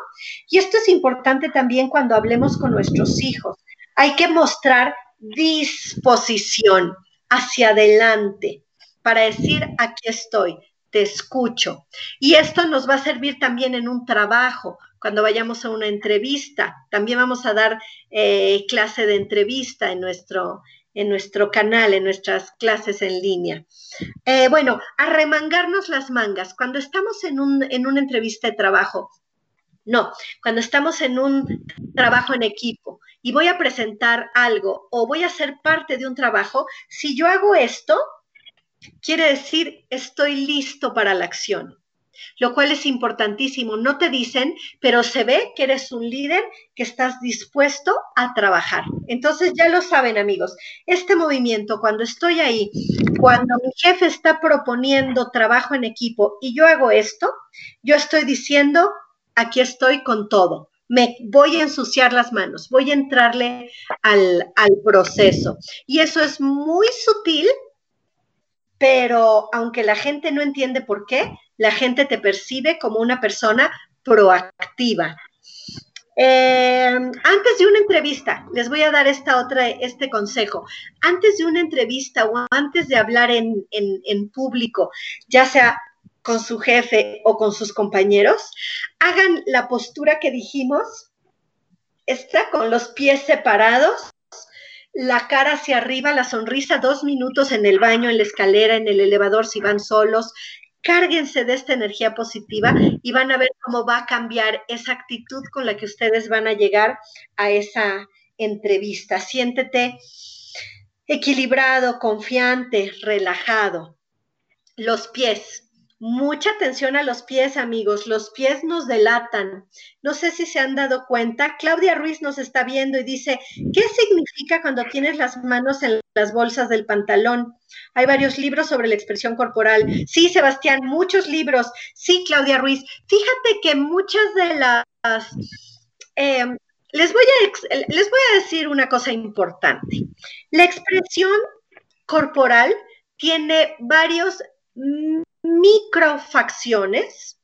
Y esto es importante también cuando hablemos con nuestros hijos. Hay que mostrar disposición hacia adelante para decir, aquí estoy, te escucho. Y esto nos va a servir también en un trabajo, cuando vayamos a una entrevista. También vamos a dar eh, clase de entrevista en nuestro, en nuestro canal, en nuestras clases en línea. Eh, bueno, arremangarnos las mangas. Cuando estamos en, un, en una entrevista de trabajo, no, cuando estamos en un trabajo en equipo y voy a presentar algo o voy a ser parte de un trabajo, si yo hago esto, quiere decir estoy listo para la acción lo cual es importantísimo. No te dicen, pero se ve que eres un líder que estás dispuesto a trabajar. Entonces ya lo saben amigos, este movimiento, cuando estoy ahí, cuando mi jefe está proponiendo trabajo en equipo y yo hago esto, yo estoy diciendo, aquí estoy con todo. Me voy a ensuciar las manos, voy a entrarle al, al proceso. Y eso es muy sutil, pero aunque la gente no entiende por qué, la gente te percibe como una persona proactiva. Eh, antes de una entrevista, les voy a dar esta otra, este consejo. Antes de una entrevista o antes de hablar en, en público, ya sea con su jefe o con sus compañeros, hagan la postura que dijimos, está con los pies separados, la cara hacia arriba, la sonrisa, dos minutos en el baño, en la escalera, en el elevador si van solos, cárguense de esta energía positiva y van a ver cómo va a cambiar esa actitud con la que ustedes van a llegar a esa entrevista. Siéntete equilibrado, confiante, relajado. Los pies. Mucha atención a los pies, amigos. Los pies nos delatan. No sé si se han dado cuenta. Claudia Ruiz nos está viendo y dice, ¿qué significa cuando tienes las manos en las bolsas del pantalón? Hay varios libros sobre la expresión corporal. Sí, Sebastián, muchos libros. Sí, Claudia Ruiz. Fíjate que muchas de las... Eh, les, voy a, les voy a decir una cosa importante. La expresión corporal tiene varios microfacciones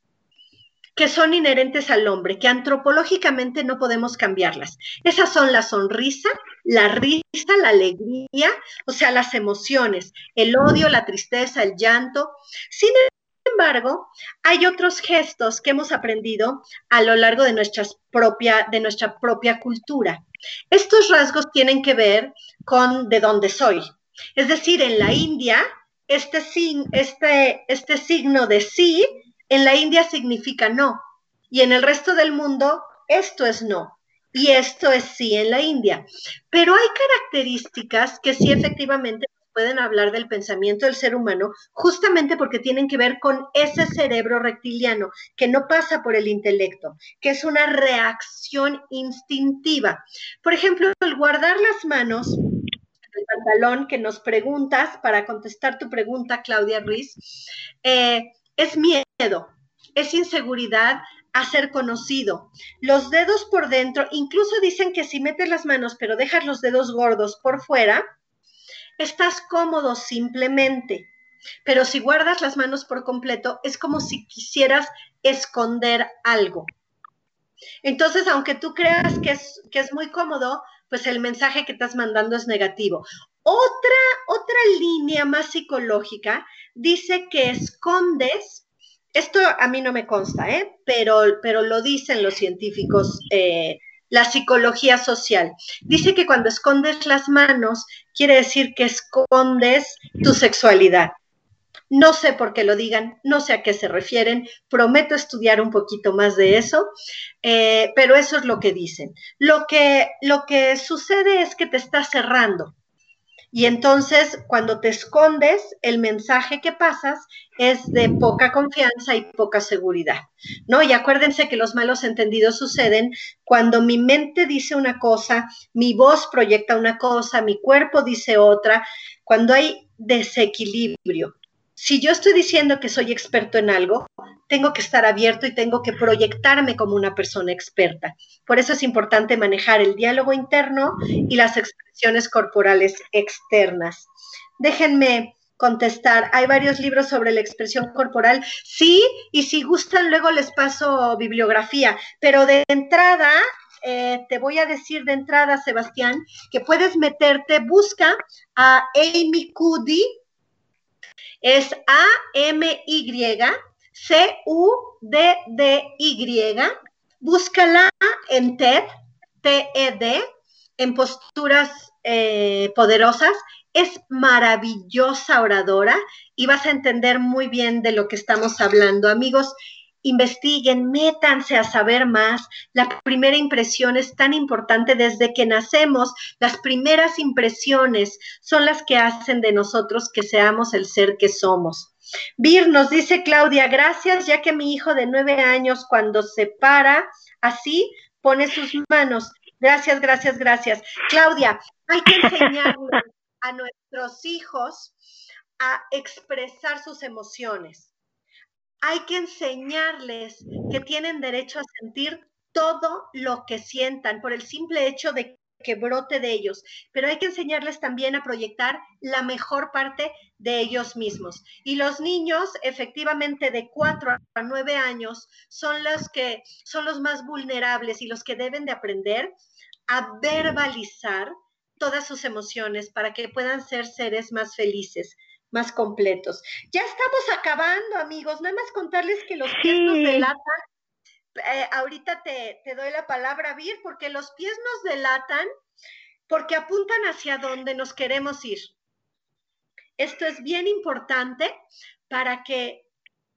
que son inherentes al hombre, que antropológicamente no podemos cambiarlas. Esas son la sonrisa, la risa, la alegría, o sea, las emociones, el odio, la tristeza, el llanto. Sin embargo, hay otros gestos que hemos aprendido a lo largo de, nuestras propia, de nuestra propia cultura. Estos rasgos tienen que ver con de dónde soy. Es decir, en la India este, este, este signo de sí en la India significa no. Y en el resto del mundo, esto es no. Y esto es sí en la India. Pero hay características que sí efectivamente pueden hablar del pensamiento del ser humano, justamente porque tienen que ver con ese cerebro reptiliano que no pasa por el intelecto, que es una reacción instintiva. Por ejemplo, el guardar las manos pantalón que nos preguntas, para contestar tu pregunta, Claudia Ruiz, eh, es miedo, es inseguridad a ser conocido. Los dedos por dentro, incluso dicen que si metes las manos pero dejas los dedos gordos por fuera, estás cómodo simplemente. Pero si guardas las manos por completo, es como si quisieras esconder algo. Entonces, aunque tú creas que es, que es muy cómodo, pues el mensaje que estás mandando es negativo. Otra, otra línea más psicológica dice que escondes, esto a mí no me consta, ¿eh? pero, pero lo dicen los científicos, eh, la psicología social. Dice que cuando escondes las manos, quiere decir que escondes tu sexualidad. No sé por qué lo digan, no sé a qué se refieren, prometo estudiar un poquito más de eso, eh, pero eso es lo que dicen. Lo que, lo que sucede es que te estás cerrando. Y entonces, cuando te escondes, el mensaje que pasas es de poca confianza y poca seguridad, ¿no? Y acuérdense que los malos entendidos suceden cuando mi mente dice una cosa, mi voz proyecta una cosa, mi cuerpo dice otra, cuando hay desequilibrio si yo estoy diciendo que soy experto en algo, tengo que estar abierto y tengo que proyectarme como una persona experta. Por eso es importante manejar el diálogo interno y las expresiones corporales externas. Déjenme contestar. Hay varios libros sobre la expresión corporal. Sí, y si gustan, luego les paso bibliografía. Pero de entrada, eh, te voy a decir de entrada, Sebastián, que puedes meterte, busca a Amy Cuddy es A-M-Y-C-U-D-D-Y. Búscala en TED, T-E-D, en posturas eh, poderosas. Es maravillosa oradora y vas a entender muy bien de lo que estamos hablando. Amigos, investiguen, métanse a saber más. La primera impresión es tan importante desde que nacemos. Las primeras impresiones son las que hacen de nosotros que seamos el ser que somos. Vir nos dice Claudia, gracias, ya que mi hijo de nueve años cuando se para así pone sus manos. Gracias, gracias, gracias. Claudia, hay que enseñarle *laughs* a nuestros hijos a expresar sus emociones hay que enseñarles que tienen derecho a sentir todo lo que sientan por el simple hecho de que brote de ellos, pero hay que enseñarles también a proyectar la mejor parte de ellos mismos. Y los niños, efectivamente, de 4 a 9 años, son los que son los más vulnerables y los que deben de aprender a verbalizar todas sus emociones para que puedan ser seres más felices, más completos. Ya estamos acabando, amigos. Nada más contarles que los pies nos delatan. Eh, ahorita te, te, doy la palabra, Vir, porque los pies nos delatan porque apuntan hacia donde nos queremos ir. Esto es bien importante para que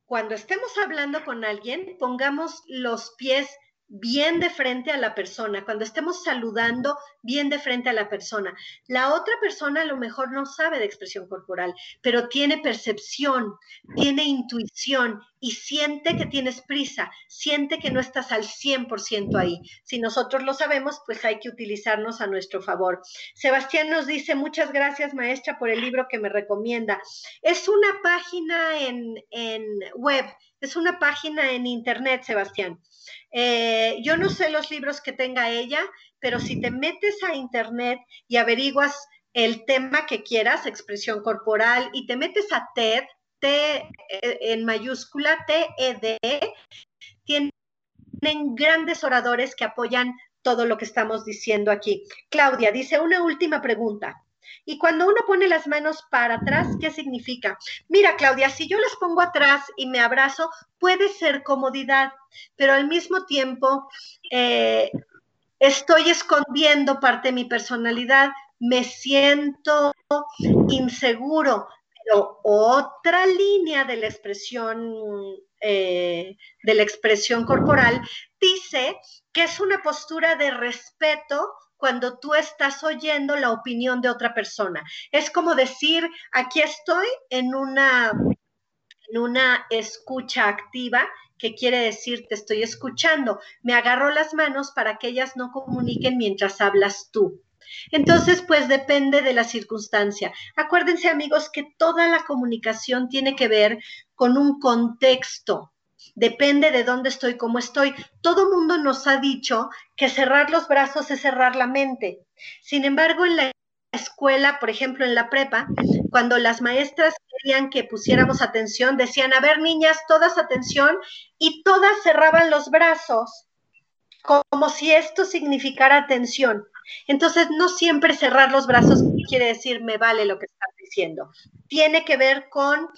cuando estemos hablando con alguien pongamos los pies bien de frente a la persona, cuando estemos saludando bien de frente a la persona. La otra persona a lo mejor no sabe de expresión corporal, pero tiene percepción, tiene intuición y siente que tienes prisa, siente que no estás al 100% ahí. Si nosotros lo sabemos, pues hay que utilizarnos a nuestro favor. Sebastián nos dice, muchas gracias maestra por el libro que me recomienda. Es una página en, en web, es una página en internet, Sebastián. Eh, yo no sé los libros que tenga ella, pero si te metes a internet y averiguas el tema que quieras, expresión corporal, y te metes a TED, T eh, en mayúscula, TED, tienen grandes oradores que apoyan todo lo que estamos diciendo aquí. Claudia dice una última pregunta. Y cuando uno pone las manos para atrás, ¿qué significa? Mira, Claudia, si yo las pongo atrás y me abrazo, puede ser comodidad, pero al mismo tiempo eh, estoy escondiendo parte de mi personalidad, me siento inseguro, pero otra línea de la expresión eh, de la expresión corporal dice que es una postura de respeto cuando tú estás oyendo la opinión de otra persona. Es como decir, aquí estoy en una, en una escucha activa que quiere decir te estoy escuchando. Me agarro las manos para que ellas no comuniquen mientras hablas tú. Entonces, pues depende de la circunstancia. Acuérdense, amigos, que toda la comunicación tiene que ver con un contexto depende de dónde estoy, cómo estoy. Todo mundo nos ha dicho que cerrar los brazos es cerrar la mente. Sin embargo, en la escuela, por ejemplo, en la prepa, cuando las maestras querían que pusiéramos atención, decían, a ver, niñas, todas atención, y todas cerraban los brazos, como si esto significara atención. Entonces, no siempre cerrar los brazos quiere decir me vale lo que estás diciendo. Tiene que ver con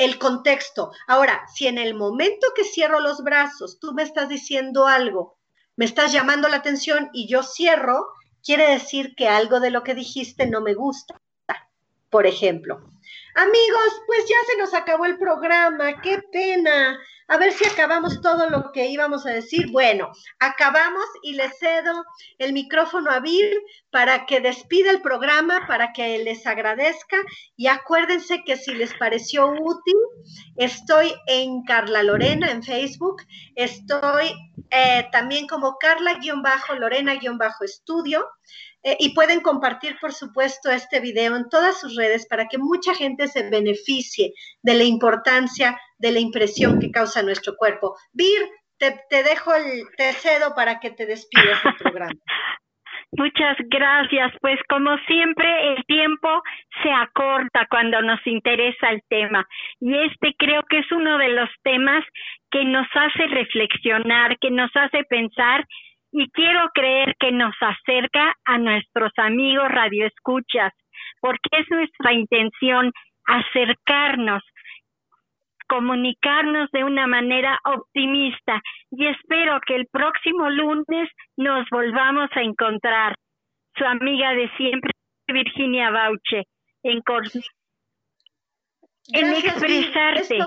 el contexto. Ahora, si en el momento que cierro los brazos tú me estás diciendo algo, me estás llamando la atención y yo cierro, quiere decir que algo de lo que dijiste no me gusta. Por ejemplo, amigos, pues ya se nos acabó el programa, qué pena a ver si acabamos todo lo que íbamos a decir. Bueno, acabamos y le cedo el micrófono a Bill para que despida el programa, para que les agradezca. Y acuérdense que si les pareció útil, estoy en Carla Lorena en Facebook, estoy eh, también como Carla-Lorena-Estudio. Eh, y pueden compartir, por supuesto, este video en todas sus redes para que mucha gente se beneficie de la importancia de la impresión que causa nuestro cuerpo. Vir, te, dejo el, te cedo para que te despidas del *laughs* programa.
Muchas gracias. Pues como siempre, el tiempo se acorta cuando nos interesa el tema. Y este creo que es uno de los temas que nos hace reflexionar, que nos hace pensar y quiero creer que nos acerca a nuestros amigos radioescuchas, porque es nuestra intención acercarnos, comunicarnos de una manera optimista y espero que el próximo lunes nos volvamos a encontrar. Su amiga de siempre, Virginia Bauche, en,
en expresarte.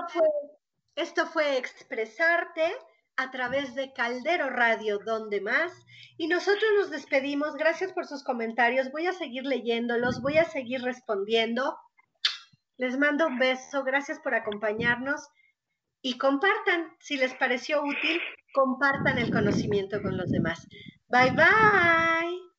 Esto fue expresarte a través de Caldero Radio, donde más. Y nosotros nos despedimos. Gracias por sus comentarios. Voy a seguir leyéndolos, voy a seguir respondiendo. Les mando un beso. Gracias por acompañarnos. Y compartan, si les pareció útil, compartan el conocimiento con los demás. Bye bye.